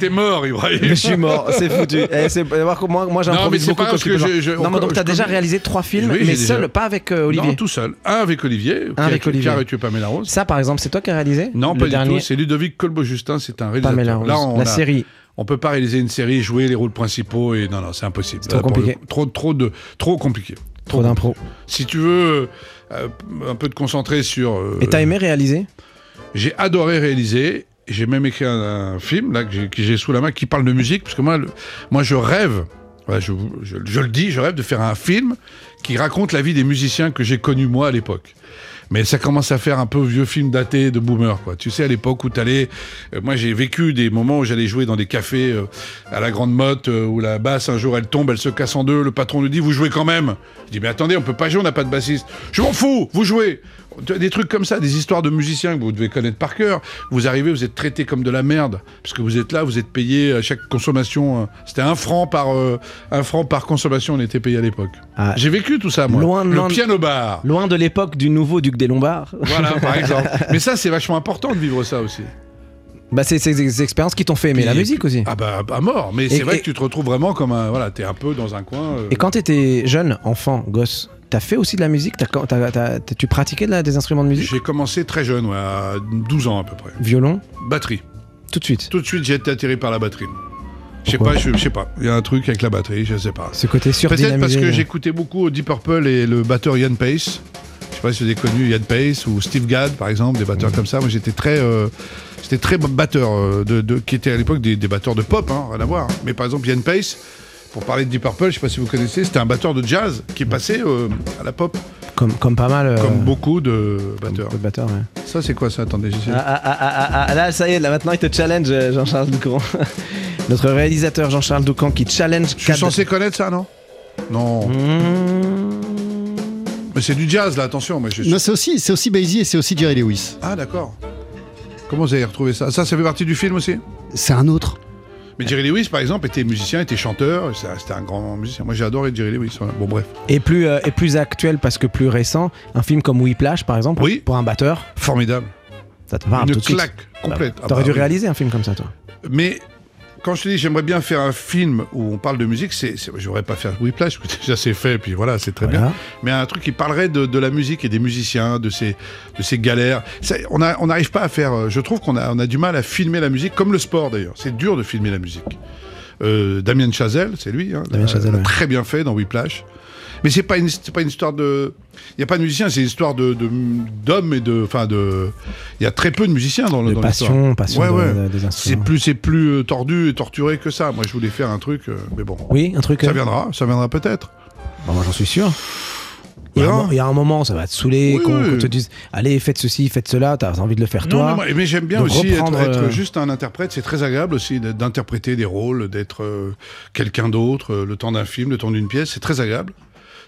T'es mort, Ibrahim. je suis mort, c'est foutu. Eh, que moi, moi mais j'improvise c'est beaucoup pas parce que je- Non, mais donc t'as déjà réalisé trois films, Oui, mais seul, déjà- pas avec euh, Olivier. Non, tout seul. Un avec Olivier. qui a- avec qui a Olivier. retué Pamela Rose. Ça, par exemple, c'est toi qui as réalisé Non, pas dernier du tout. C'est Ludovic Colbeau-Justin, c'est un réalisateur. Pamela Rose. Là, on la a- série. On peut pas réaliser une série, jouer les rôles principaux et non, non, c'est impossible. Trop pour compliqué. le- trop, trop de, trop compliqué. Trop d'impro. Si tu veux euh, un peu te concentrer sur. euh, Et t'as aimé réaliser? J'ai adoré réaliser. J'ai même écrit un, un film là que j'ai- sous la main qui parle de musique parce que moi, le- moi je rêve. voilà, je, vous- je- je le dis, je rêve de faire un film qui raconte la vie des musiciens que j'ai connus moi à l'époque. Mais ça commence à faire un peu vieux film daté de boomer, quoi. Tu sais, à l'époque où t'allais. euh, moi, j'ai vécu des moments où j'allais jouer dans des cafés euh, à la Grande Motte, euh, où la basse, un jour, elle tombe, elle se casse en deux. Le patron nous dit Vous jouez quand même Je dis Mais attendez, on peut pas jouer, on n'a pas de bassiste. Je m'en fous, vous jouez Des trucs comme ça, des histoires de musiciens que vous devez connaître par cœur. Vous arrivez, vous êtes traité comme de la merde, parce que vous êtes là, vous êtes payé à chaque consommation. euh, C'était un franc par euh, un franc par consommation, on était payé à l'époque. Ah. J'ai vécu tout ça, moi. Loin de- le loin piano bar. Loin de l'époque du nouveau duc des Lombards. Voilà, par [LAUGHS] exemple. Mais ça, c'est vachement important de vivre ça aussi. Bah, c'est des expériences qui t'ont fait aimer Puis- la musique aussi. Ah bah à mort. Mais c'est vrai et- que tu te retrouves vraiment comme un. Voilà, t'es un peu dans un coin. euh, Et quand t'étais jeune, enfant, gosse, t'as fait aussi de la musique? T'as- t'as- t'as- Tu pratiquais de la- des instruments de musique? J'ai commencé très jeune, ouais, à 12 ans à peu près. Violon? Batterie. Tout de suite? Tout de suite, j'ai été attiré par la batterie. Je sais pas, je, sais pas. Il y a un truc avec la batterie, je sais pas. Ce côté Peut-être parce que j'écoutais beaucoup Deep Purple et le batteur Ian Pace. Je sais pas si vous avez connu Ian Pace ou Steve Gadd, par exemple, des batteurs comme ça. Moi, j'étais très, euh, j'étais très batteur, euh, de, de- qui étaient à l'époque des, des batteurs de pop, hein, rien à voir. Mais par exemple, Ian Pace, pour parler de Deep Purple, je sais pas si vous connaissez, c'était un batteur de jazz qui est passé euh, à la pop, Comme, comme pas mal. euh, comme beaucoup de batteurs. de batteurs, ouais. Ça, c'est quoi ça? Attendez, j'essaie. Ah, ah, ah, ah, ah, là, ça y est, là maintenant il te challenge, euh, Jean-Charles Doucan. [LAUGHS] Notre réalisateur Jean-Charles Doucan qui challenge Je suis censé connaître ça, non? Non. Mmh. Mais c'est du jazz, là, attention. Mais je suis- Non, c'est aussi, c'est aussi Basie et c'est aussi Jerry Lewis. Ah, d'accord. Comment vous avez retrouvé ça? Ça, ça fait partie du film aussi? C'est un autre. Mais Jerry Lewis, par exemple, était musicien, était chanteur. C'était un grand musicien. Moi, j'ai adoré Jerry Lewis. voilà. Bon, bref. Et plus, euh, et plus actuel parce que plus récent, un film comme Whiplash par exemple, Oui. pour un batteur, Formidable. ça te parle Une tout de suite. claque complète. Bah, Ah T'aurais bah dû oui. réaliser un film comme ça, toi. Mais quand je te dis j'aimerais bien faire un film où on parle de musique, c'est, j'aurais pas fait Whiplash, parce [LAUGHS] que déjà c'est fait, puis voilà, c'est très Voilà. bien. Mais un truc qui parlerait de, de la musique et des musiciens, de ces, de ces galères. On a- on n'arrive pas à faire. euh, Je trouve qu'on a, on a du mal à filmer la musique, comme le sport d'ailleurs. C'est dur de filmer la musique. Euh, Damien Chazelle, c'est lui, hein, Damien Chazelle, ouais. très bien fait dans Whiplash. Mais c'est pas une, pas une histoire de. Il y a pas de musiciens, c'est une histoire de d'hommes et de, enfin de. Il y a très peu de musiciens dans le De dans passion, passion Ouais, de- ouais. de- des C'est instruments. plus, c'est plus euh, tordu et torturé que ça. Moi, je voulais faire un truc, euh, mais bon. Oui, un truc. Ça euh, viendra, ça viendra peut-être. bah, moi j'en suis sûr. Il y, a un, il y a un moment, ça va te saouler, Oui, qu'on oui. te dise Allez, faites ceci, faites cela, t'as envie de le faire Non, toi. non, mais j'aime bien aussi être, reprendre, être juste un interprète. C'est très agréable aussi d'interpréter des rôles, d'être euh, quelqu'un d'autre, le temps d'un film, le temps d'une pièce. C'est très agréable.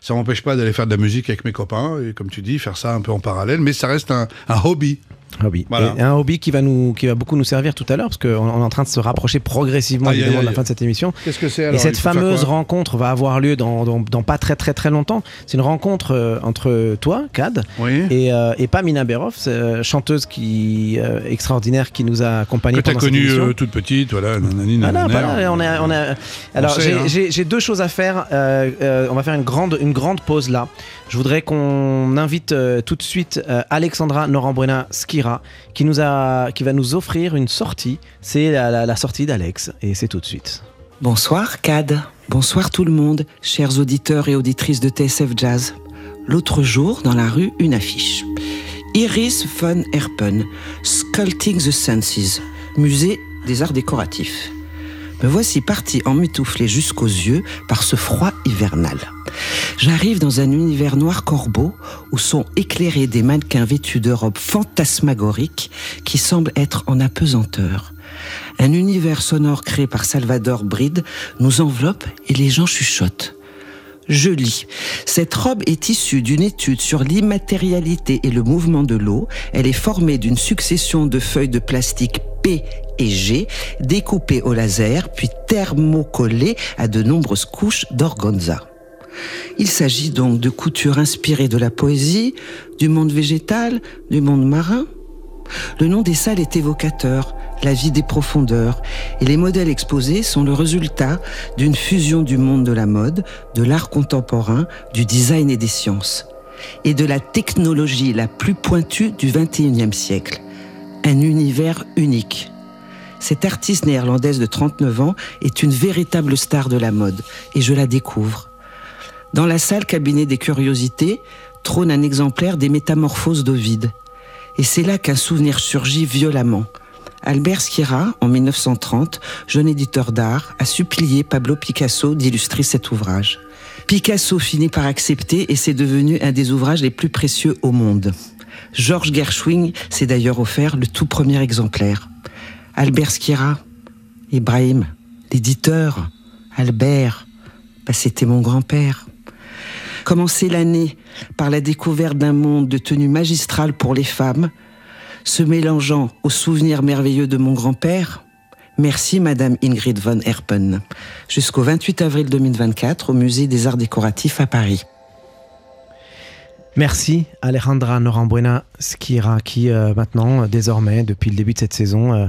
Ça m'empêche pas d'aller faire de la musique avec mes copains et, comme tu dis, faire ça un peu en parallèle. Mais ça reste un, un hobby. Hobby. Voilà. Et un hobby qui va, nous, qui va beaucoup nous servir tout à l'heure, parce qu'on on est en train de se rapprocher progressivement Aïe, de la fin de cette émission. Qu'est-ce que c'est Et cette fameuse rencontre va avoir lieu dans, dans, dans pas très très très longtemps. C'est une rencontre euh, entre toi, Cad, Oui. et, euh, et Pamina Berov, euh, chanteuse qui, euh, extraordinaire qui nous a accompagnés Que pendant cette connue toute petite, voilà. nanani, Ah non, nanana. pas là, on a, on a... Alors j'ai- hein. deux choses à faire. On va faire une grande, une grande pause là. Je voudrais qu'on invite euh, tout de suite euh, Alexandra Norambuena Skira qui nous a, qui va nous offrir une sortie. C'est la, la- la sortie d'Alex et c'est tout de suite. Bonsoir Cad, bonsoir tout le monde, chers auditeurs et auditrices de TSF Jazz. L'autre jour, dans la rue, une affiche. Iris von Herpen, Sculpting the Senses, musée des arts décoratifs. Me voici parti emmitouflé jusqu'aux yeux par ce froid hivernal. J'arrive dans un univers noir corbeau où sont éclairés des mannequins vêtus de robes fantasmagoriques qui semblent être en apesanteur. Un univers sonore créé par Salvador Bride nous enveloppe et les gens chuchotent. Je lis. Cette robe est issue d'une étude sur l'immatérialité et le mouvement de l'eau. Elle est formée d'une succession de feuilles de plastique P et G découpées au laser puis thermocollées à de nombreuses couches d'organza. Il s'agit donc de coutures inspirées de la poésie, du monde végétal, du monde marin. Le nom des salles est évocateur, la vie des profondeurs, et les modèles exposés sont le résultat d'une fusion du monde de la mode, de l'art contemporain, du design et des sciences, et de la technologie la plus pointue du XXIe siècle. Un univers unique. Cette artiste néerlandaise de 39 ans est une véritable star de la mode, et je la découvre. Dans la salle cabinet des curiosités trône un exemplaire des Métamorphoses d'Ovide. Et c'est là qu'un souvenir surgit violemment. Albert Schira, en 1930, jeune éditeur d'art, a supplié Pablo Picasso d'illustrer cet ouvrage. Picasso finit par accepter et c'est devenu un des ouvrages les plus précieux au monde. Georges Gershwin s'est d'ailleurs offert le tout premier exemplaire. Albert Skira, Ibrahim, l'éditeur, Albert, bah, c'était mon grand-père. Commencer l'année par la découverte d'un monde de tenue magistrale pour les femmes, se mélangeant aux souvenirs merveilleux de mon grand-père. Merci Madame Ingrid von Herpen. Jusqu'au 28 avril 2024 au Musée des Arts Décoratifs à Paris. Merci Alejandra Norambuena Skira qui euh, maintenant, euh, désormais, depuis le début de cette saison, euh,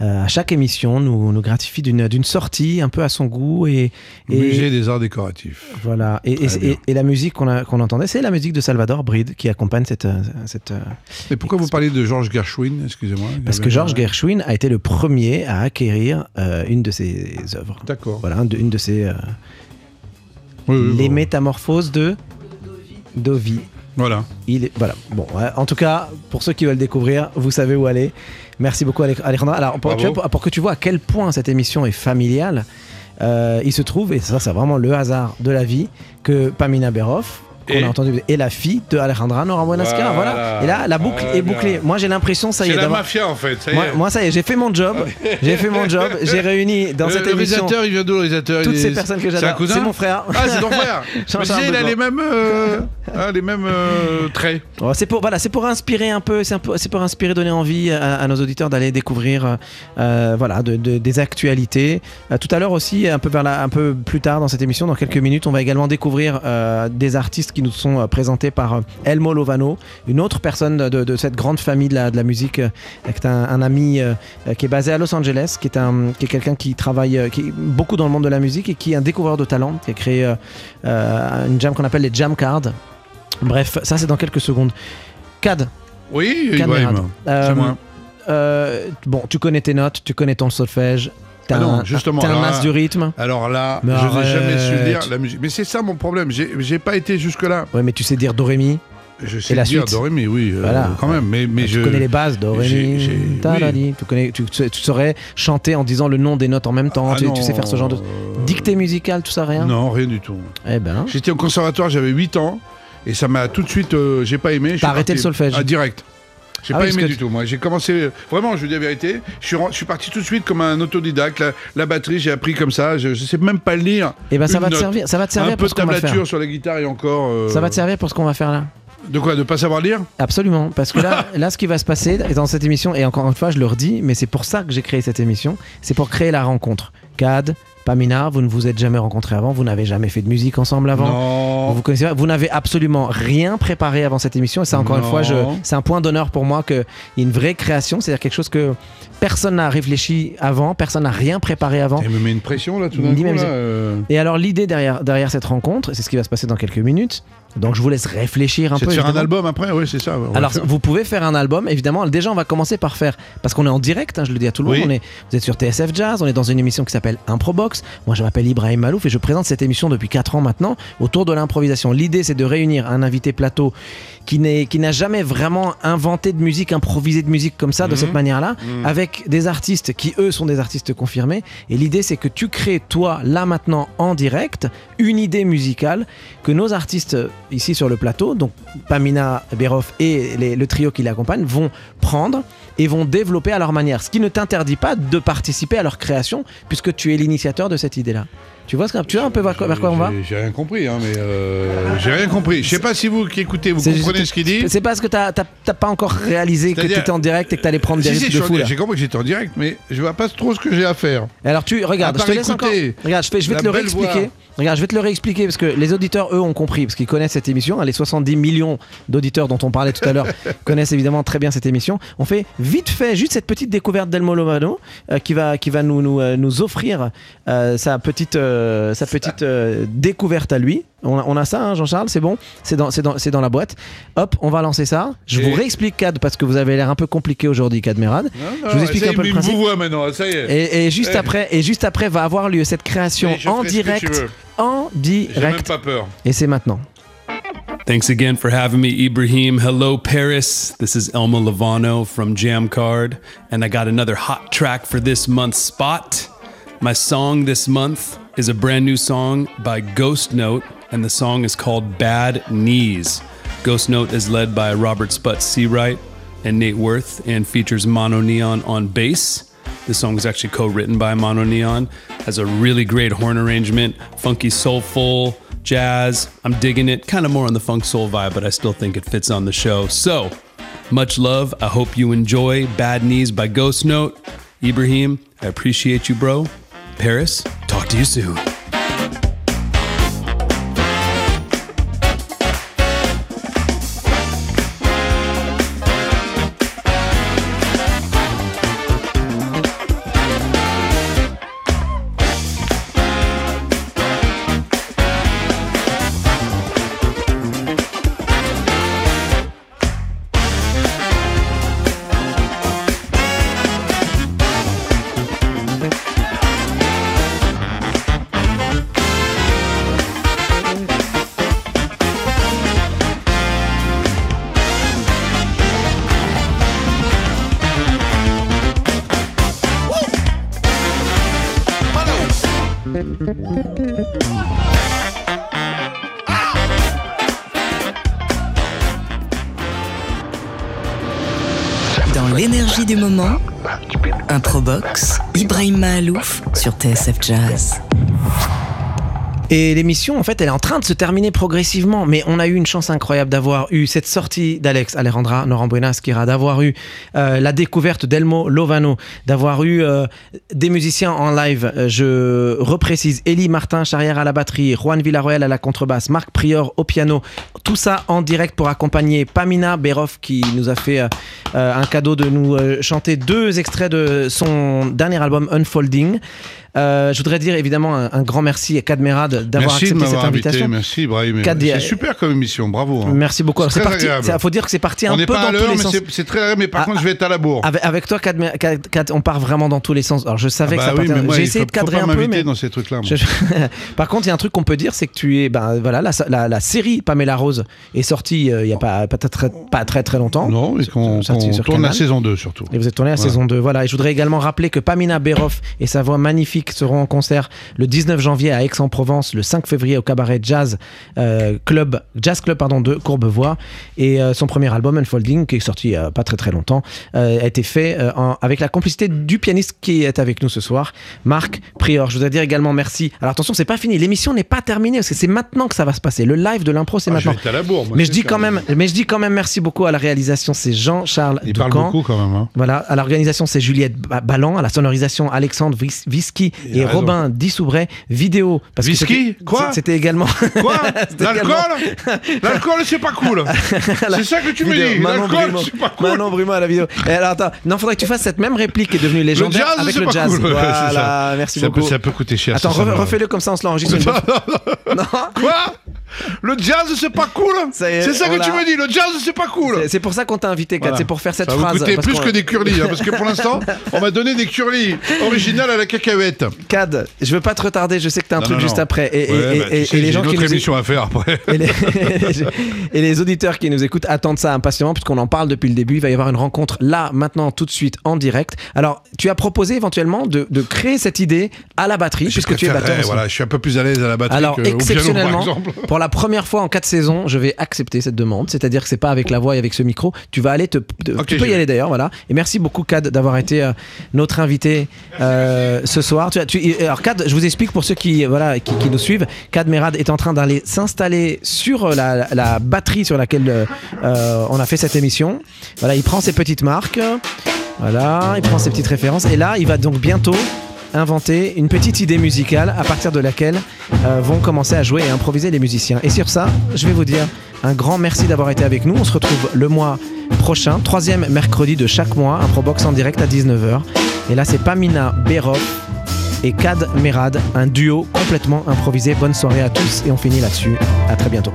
euh, à chaque émission nous, nous gratifie d'une sortie un peu à son goût et, et Musée des arts décoratifs. voilà et, la musique qu'on entendait c'est la musique de Salvador Bride qui accompagne cette, cette Et pourquoi vous parlez de Georges Gershwin Excusez-moi. Parce que Georges Gershwin a été le premier à acquérir une de ses œuvres D'accord. voilà de- une de ses Oui, oui, les bon. métamorphoses de Dovi Voilà. Il est, voilà. Bon, ouais, en tout cas, pour ceux qui veulent découvrir, vous savez où aller. Merci beaucoup, Ale- Alejandra. Alors, pour, Bravo. tu vois, pour- que tu vois à quel point cette émission est familiale, euh, il se trouve, et ça, c'est vraiment le hasard de la vie, que Pamina Berov, Et a entendu, est la fille de Alejandra Norambuena-Skara. Voilà. Voilà. Et là, la boucle Très est bouclée. Moi, j'ai l'impression, ça y C'est est, la d'avoir- mafia en fait. Ça y Moi, est. moi, ça y est, j'ai fait mon job. [LAUGHS] j'ai fait mon job. J'ai réuni dans le, cette le émission réalisateur, il vient d'où le réalisateur? Toutes Il ces personnes que C'est j'adore. C'est mon frère. Ah, c'est ton frère [LAUGHS] Mais sais, il a les mêmes, euh, hein, les mêmes euh, traits. Oh, c'est pour voilà, c'est pour inspirer un peu, c'est c'est pour inspirer, donner envie à, à nos auditeurs d'aller découvrir, euh, euh, voilà, de- de- des actualités. Euh, tout à l'heure aussi, un peu vers la- un peu plus tard dans cette émission, dans quelques minutes, on va également découvrir euh, des artistes qui nous sont euh, présentés par euh, Elmo Lovano, une autre personne de, de- de cette grande famille de la, de la musique, euh, qui est un, un ami qui est basé à Los Angeles, qui est un, qui est quelqu'un qui travaille, qui est beaucoup dans le monde de la musique et qui est un découvreur de talent, qui a créé une jam qu'on appelle les jam cards. Bref, ça c'est dans quelques secondes. Cad, Oui, Cad Ibrahim. Euh, euh, bon, tu connais tes notes, tu connais ton solfège. T'as Ah un, justement, un là- du rythme. Alors là, Mais je n'ai jamais su lire la musique. Mais c'est ça mon problème. J'ai pas été jusque-là. Ouais, mais tu sais dire do ré mi. Je sais la dire suite. do ré mi, oui, euh, quand même. Mais, mais tu je connais les bases do ré mi. oui. Tu connais, tu, tu saurais chanter en disant le nom des notes en même temps. Ah tu, non, tu sais faire ce genre de euh, dictée musicale, tout ça rien. Non, rien du tout. Eh ben. J'étais au conservatoire, j'avais 8 ans. Et ça m'a tout de suite. euh, j'ai pas aimé. T'as arrêté parti. le solfège Ah, direct. J'ai Ah pas oui, aimé du tout. Moi, j'ai commencé. Vraiment, je vous dis la vérité. Je suis, ren- je suis parti tout de suite comme un autodidacte. La, la batterie, j'ai appris comme ça. Je, je sais même pas lire. Eh ben ça va te servir, ça va te servir Un pour de ce qu'on va faire. tablature sur la guitare et encore. euh, Ça va te servir pour ce qu'on va faire là. De quoi De pas savoir lire? Absolument, parce que là, [LAUGHS] là, ce qui va se passer dans cette émission, et encore une fois, je le redis, mais c'est pour ça que j'ai créé cette émission, c'est pour créer la rencontre. Cad, Pamina, vous ne vous êtes jamais rencontrés avant, vous n'avez jamais fait de musique ensemble avant. Non. Vous connaissez pas, vous n'avez absolument rien préparé avant cette émission et ça encore une fois c'est un point d'honneur pour moi qu'il y ait une vraie création, c'est-à-dire quelque chose que personne n'a réfléchi avant, personne n'a rien préparé avant. Il me met une pression là tout d'un coup. Là, euh, Et alors l'idée derrière, derrière cette rencontre, c'est ce qui va se passer dans quelques minutes, donc je vous laisse réfléchir un C'est peu. de faire un album après, oui, c'est ça. Alors, faire. vous pouvez faire un album, évidemment. Déjà, on va commencer par faire, parce qu'on est en direct, hein, je le dis à tout le Oui. monde, on est, vous êtes sur TSF Jazz, on est dans une émission qui s'appelle Improbox. Moi, je m'appelle Ibrahim Malouf et je présente cette émission depuis 4 ans maintenant autour de l'improvisation. L'idée, c'est de réunir un invité plateau qui n'a jamais vraiment inventé de musique, improvisé de musique comme ça, de Mhm. cette manière-là, Mhm. avec des artistes qui, eux, sont des artistes confirmés. Et l'idée, c'est que tu crées, toi, là maintenant, en direct, une idée musicale que nos artistes ici sur le plateau, donc Pamina Beroff et les- le trio qui l'accompagne, vont prendre et vont développer à leur manière. Ce qui ne t'interdit pas de participer à leur création, puisque tu es l'initiateur de cette idée-là. Tu vois, tu vois un peu vers quoi, vers quoi on va J'ai- rien compris, hein, mais euh, j'ai rien compris. Je sais pas si vous qui écoutez, vous comprenez juste- ce qu'il dit. C'est parce que t'as pas encore réalisé que tu C'est-à-dire- étais en direct et que t'allais prendre des Si, si, risques je de fou. J'ai compris que j'étais en direct, mais je vois pas trop ce que j'ai à faire. Et Alors tu regarde, je te laisse encore. Regarde, je, fais- je vais te le réexpliquer. voix. Regarde, je vais te le réexpliquer parce que les auditeurs eux ont compris parce qu'ils connaissent cette émission. hein, Les 70 millions d'auditeurs dont on parlait tout à l'heure [LAUGHS] connaissent évidemment très bien cette émission. On fait vite fait juste cette petite découverte d'Elmo Lovano euh, qui va qui va nous nous, euh, nous offrir euh, sa petite euh, sa petite découverte à lui. On a, on a ça, hein, Jean-Charles, c'est bon, c'est dans, la boîte. Hop, on va lancer ça. Je Et- vous réexplique Cad parce que vous avez l'air un peu compliqué aujourd'hui, Cad Merad. Je vous explique un peu le principe. vous voit maintenant, ça y est. Et, et juste Eh. après, et juste après va avoir lieu cette création en direct, en J'ai même direct. pas peur. Et c'est maintenant. Thanks again for having me, Ibrahim. Hello, Paris. This is Elma Lavano from Jam Card, and I got another hot track for this month's spot. My song this month is a brand new song by Ghost Note, and the song is called Bad Knees. Ghost Note is led by Robert Sputz Seawright and Nate Worth and features Mono Neon on bass. This song was actually co-written by Mono Neon. Has a really great horn arrangement, funky soulful jazz. I'm digging it. Kind of more on the funk soul vibe, but I still think it fits on the show. So, much love. I hope you enjoy Bad Knees by Ghost Note. Ibrahim, I appreciate you, bro. Paris, talk to you soon. Et l'émission, en fait, elle est en train de se terminer progressivement. Mais on a eu une chance incroyable d'avoir eu cette sortie d'Alex Alejandra Norambuena Skira, d'avoir eu euh, la découverte d'Elmo Lovano, d'avoir eu euh, des musiciens en live. Euh, Je reprécise Elie Martin, Charrière à la batterie, Juan Villarroel à la contrebasse, Marc Prior au piano. Tout ça en direct pour accompagner Pamina Berov qui nous a fait un cadeau de nous chanter deux extraits de son dernier album Unfolding. Euh, je voudrais dire évidemment un, un grand merci à Kadmerad d'avoir accepté cette m'avoir invité. invitation. Merci, Ibrahim. Kad- C'est super comme émission. Bravo. hein. Merci beaucoup. C'est parti. Il faut dire que c'est parti On un peu pas dans tous les mais sens. c'est- très agréable. Mais par Ah, contre, je vais être à la bourre. Avec, avec toi, Kad- Kad- Kad- on part vraiment dans tous les sens. Alors je savais Ah que ça bah oui, mais J'ai essayé de cadrer un peu, mais dans ces trucs-là. [LAUGHS] Par contre, il y a un truc qu'on peut dire, c'est que tu es, ben voilà, la, la- la série Pamela Rose est sortie euh, il y a pas, pas, très, pas très très longtemps. Non, et qu'on tourne la saison 2 surtout. Et vous êtes tourné à saison 2. Voilà. Et je voudrais également rappeler que Pamina Berov et sa voix magnifique seront en concert le 19 janvier à Aix-en-Provence, le 5 février au cabaret Jazz euh, Club, Jazz Club pardon, de Courbevoie. Et euh, son premier album, Unfolding, qui est sorti il y a pas très très longtemps, euh, a été fait euh, en- avec la complicité du pianiste qui est avec nous ce soir, Marc Prior. Je voudrais dire également merci. Alors attention, c'est pas fini. L'émission n'est pas terminée parce que c'est maintenant que ça va se passer. Le live de l'impro, c'est Ah, je maintenant. vais être à la bourre. moi, Mais je dis quand même, mais je dis quand même merci beaucoup à la réalisation, c'est Jean-Charles Il parle beaucoup quand même. hein. Voilà, à l'organisation, c'est Juliette Ba- Ballan, à la sonorisation, Alexandre Vis- Visky Et. Robin Dissoubret, vidéo. Parce que Visky c'était- Quoi C'était également. Quoi [LAUGHS] L'alcool L'alcool, c'est pas cool. [LAUGHS] C'est ça que tu me dis. L'alcool, c'est pas cool. Manon Brumeau à la vidéo. Et alors, attends, non, faudrait que tu fasses cette même réplique qui est devenue légendaire jazz, avec c'est le pas jazz. cool. [LAUGHS] Ouais, c'est Voilà, ça. merci Ça beaucoup. peut, ça peut coûter cher. Attends, re- refais-le comme ça, on se l'enregistre. non Quoi Le jazz, c'est pas cool Ça y est, C'est ça que tu me dis, le jazz, c'est pas cool C'est- pour ça qu'on t'a invité, Kat, Voilà. c'est pour faire cette Ça va phrase. vous coûter plus que des curlis, hein, parce que pour l'instant, on m'a donné des curlis originales à la cacahuète. Cad, je veux pas te retarder, je sais que t'as un Non, truc non, juste non. après. Et, et- Ouais, et- bah, tu et- sais, et les gens une qui autre nous émission à faire après. [LAUGHS] et les, [LAUGHS] et les auditeurs qui nous écoutent attendent ça impatiemment puisqu'on en parle depuis le début. Il va y avoir une rencontre là, maintenant, tout de suite, en direct. Alors, tu as proposé éventuellement de, de créer cette idée à la batterie, Je puisque tu es batteur. Voilà, je suis un peu plus à l'aise à la batterie Alors, que au piano, par exceptionnellement, [LAUGHS] pour la première fois en quatre saisons, je vais accepter cette demande. C'est-à-dire que c'est pas avec la voix et avec ce micro. Tu vas aller te. tu peux y vais. aller d'ailleurs, voilà. Et merci beaucoup, Cad, d'avoir été euh, notre invité euh, ce soir. Tu- alors, Cad, je vous explique pour ceux qui, voilà, qui, nous suivent. Cad Merad est en train d'aller s'installer sur euh, la, la batterie sur laquelle euh, euh, on a fait cette émission. Voilà, il prend ses petites marques. Voilà, il prend ses petites références. Et là, il va donc bientôt inventer une petite idée musicale à partir de laquelle euh, vont commencer à jouer et improviser les musiciens. Et sur ça, je vais vous dire un grand merci d'avoir été avec nous. On se retrouve le mois prochain, troisième mercredi de chaque mois, un Probox en direct à 19h. Et là, c'est Pamina Berov et Kad Merad, un duo complètement improvisé. Bonne soirée à tous et on finit là-dessus. À très bientôt.